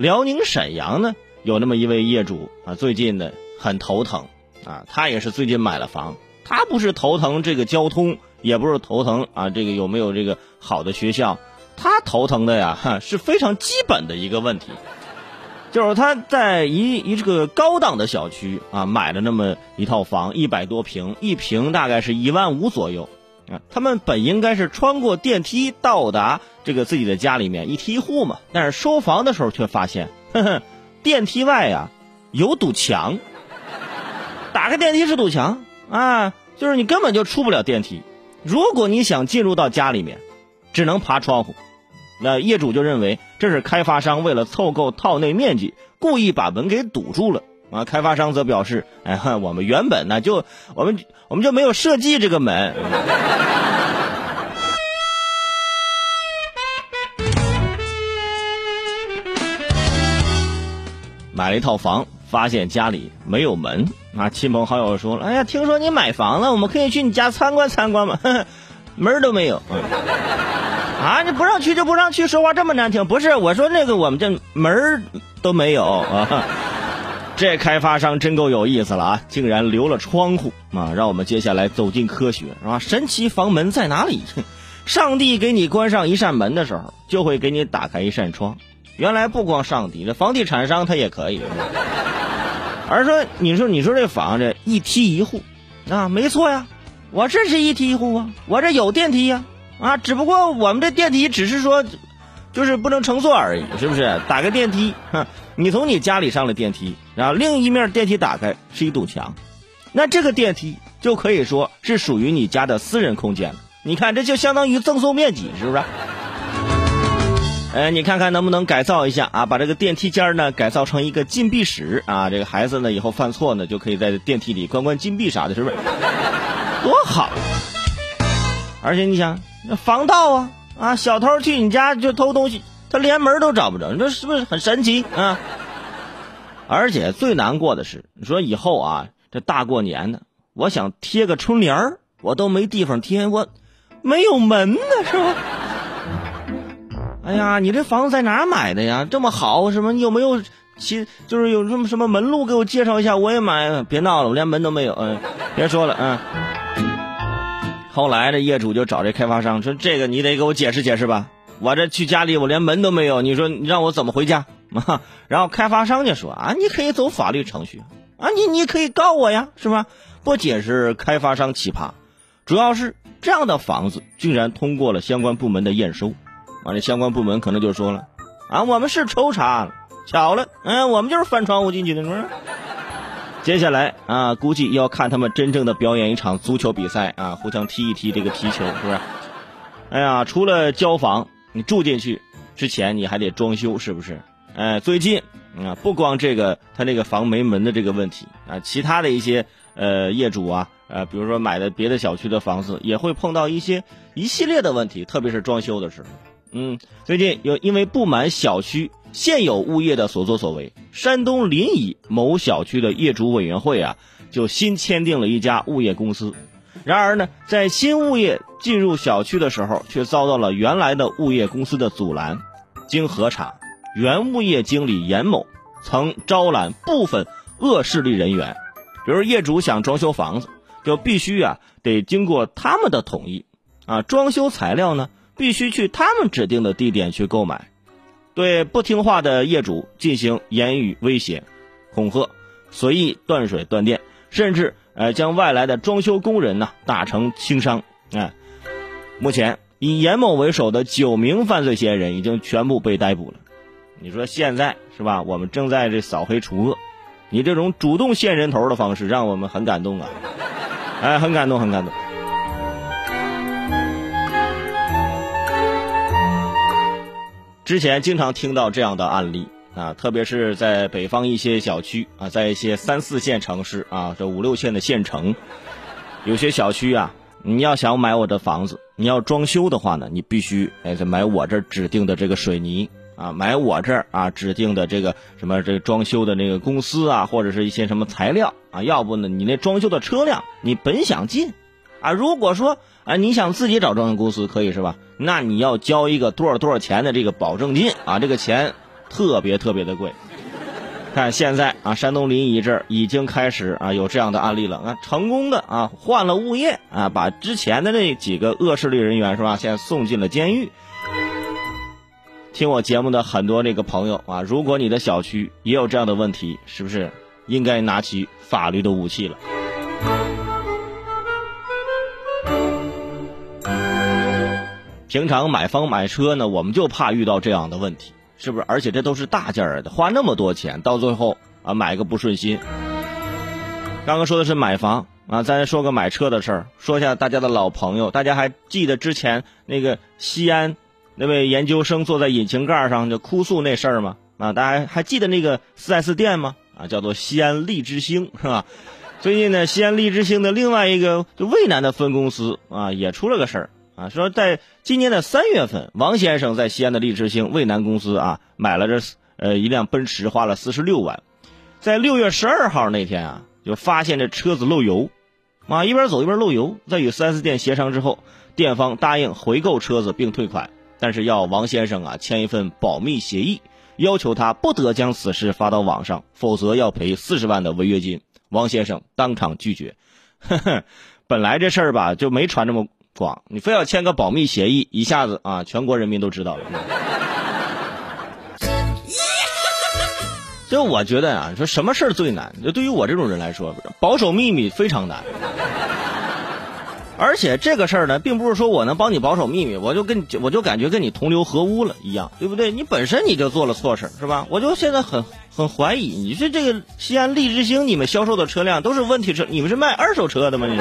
辽宁沈阳呢，有那么一位业主啊，最近呢很头疼啊，他也是最近买了房，他不是头疼这个交通，也不是头疼啊这个有没有这个好的学校，他头疼的呀，哈是非常基本的一个问题，就是他在一一这个高档的小区啊买了那么一套房，一百多平，一平大概是一万五左右。啊，他们本应该是穿过电梯到达这个自己的家里面一梯一户嘛，但是收房的时候却发现，呵呵，电梯外呀有堵墙，打开电梯是堵墙啊，就是你根本就出不了电梯。如果你想进入到家里面，只能爬窗户。那业主就认为这是开发商为了凑够套内面积，故意把门给堵住了。啊，开发商则表示：“哎哈，我们原本呢就我们我们就没有设计这个门。”买了一套房，发现家里没有门啊！亲朋好友说了：“哎呀，听说你买房了，我们可以去你家参观参观吗？” 门都没有。啊，你不让去就不让去，说话这么难听。不是，我说那个我们这门儿都没有啊。这开发商真够有意思了啊！竟然留了窗户啊！让我们接下来走进科学，是吧？神奇房门在哪里？上帝给你关上一扇门的时候，就会给你打开一扇窗。原来不光上帝，这房地产商他也可以。而说，你说，你说这房子一梯一户啊，没错呀，我这是一梯一户啊，我这有电梯呀，啊，只不过我们这电梯只是说。就是不能乘坐而已，是不是？打个电梯，哼，你从你家里上了电梯，然后另一面电梯打开是一堵墙，那这个电梯就可以说是属于你家的私人空间了。你看，这就相当于赠送面积，是不是？哎，你看看能不能改造一下啊？把这个电梯间呢改造成一个禁闭室啊，这个孩子呢以后犯错呢就可以在电梯里关关禁闭啥的，是不是？多好！而且你想，那防盗啊。啊，小偷去你家就偷东西，他连门都找不着，你说是不是很神奇啊？而且最难过的是，你说以后啊，这大过年的，我想贴个春联儿，我都没地方贴，我没有门呢，是吧？哎呀，你这房子在哪买的呀？这么好，什么？你有没有其就是有什么什么门路给我介绍一下？我也买。别闹了，我连门都没有。嗯，别说了，嗯。后来这业主就找这开发商说：“这个你得给我解释解释吧，我这去家里我连门都没有，你说你让我怎么回家？”啊，然后开发商就说：“啊，你可以走法律程序，啊，你你可以告我呀，是吧？”不仅是开发商奇葩，主要是这样的房子竟然通过了相关部门的验收，啊，这相关部门可能就说了：“啊，我们是抽查，巧了，嗯，我们就是翻窗户进去的，是吧？”接下来啊，估计要看他们真正的表演一场足球比赛啊，互相踢一踢这个皮球，是不是？哎呀，除了交房，你住进去之前你还得装修，是不是？哎，最近啊，不光这个他那个房没门的这个问题啊，其他的一些呃业主啊，呃，比如说买的别的小区的房子，也会碰到一些一系列的问题，特别是装修的时候。嗯，最近有因为不满小区。现有物业的所作所为，山东临沂某小区的业主委员会啊，就新签订了一家物业公司。然而呢，在新物业进入小区的时候，却遭到了原来的物业公司的阻拦。经核查，原物业经理严某曾招揽部分恶势力人员，比如业主想装修房子，就必须啊得经过他们的同意啊，装修材料呢必须去他们指定的地点去购买。对不听话的业主进行言语威胁、恐吓，随意断水断电，甚至呃将外来的装修工人呢打成轻伤。哎，目前以严某为首的九名犯罪嫌疑人已经全部被逮捕了。你说现在是吧？我们正在这扫黑除恶，你这种主动献人头的方式让我们很感动啊！哎，很感动，很感动。之前经常听到这样的案例啊，特别是在北方一些小区啊，在一些三四线城市啊，这五六线的县城，有些小区啊，你要想买我的房子，你要装修的话呢，你必须哎，买我这指定的这个水泥啊，买我这儿啊指定的这个什么这个装修的那个公司啊，或者是一些什么材料啊，要不呢，你那装修的车辆你本想进。啊，如果说啊，你想自己找装修公司可以是吧？那你要交一个多少多少钱的这个保证金啊，这个钱特别特别的贵。看现在啊，山东临沂这儿已经开始啊有这样的案例了啊，成功的啊换了物业啊，把之前的那几个恶势力人员是吧，现在送进了监狱。听我节目的很多这个朋友啊，如果你的小区也有这样的问题，是不是应该拿起法律的武器了？平常买房买车呢，我们就怕遇到这样的问题。是不是？而且这都是大件儿的，花那么多钱，到最后啊买个不顺心。刚刚说的是买房啊，再说个买车的事儿。说一下大家的老朋友，大家还记得之前那个西安那位研究生坐在引擎盖上就哭诉那事儿吗？啊，大家还记得那个 4S 店吗？啊，叫做西安利之星，是吧？最近呢，西安利之星的另外一个就渭南的分公司啊，也出了个事儿。啊，说在今年的三月份，王先生在西安的利之星渭南公司啊买了这呃一辆奔驰，花了四十六万。在六月十二号那天啊，就发现这车子漏油，啊一边走一边漏油。在与 4S 店协商之后，店方答应回购车子并退款，但是要王先生啊签一份保密协议，要求他不得将此事发到网上，否则要赔四十万的违约金。王先生当场拒绝。呵呵，本来这事儿吧就没传这么。广，你非要签个保密协议，一下子啊，全国人民都知道了。就我觉得啊，说什么事儿最难？就对于我这种人来说，保守秘密非常难。而且这个事儿呢，并不是说我能帮你保守秘密，我就跟你我就感觉跟你同流合污了一样，对不对？你本身你就做了错事儿是吧？我就现在很很怀疑，你说这个西安利之星，你们销售的车辆都是问题车，你们是卖二手车的吗？你？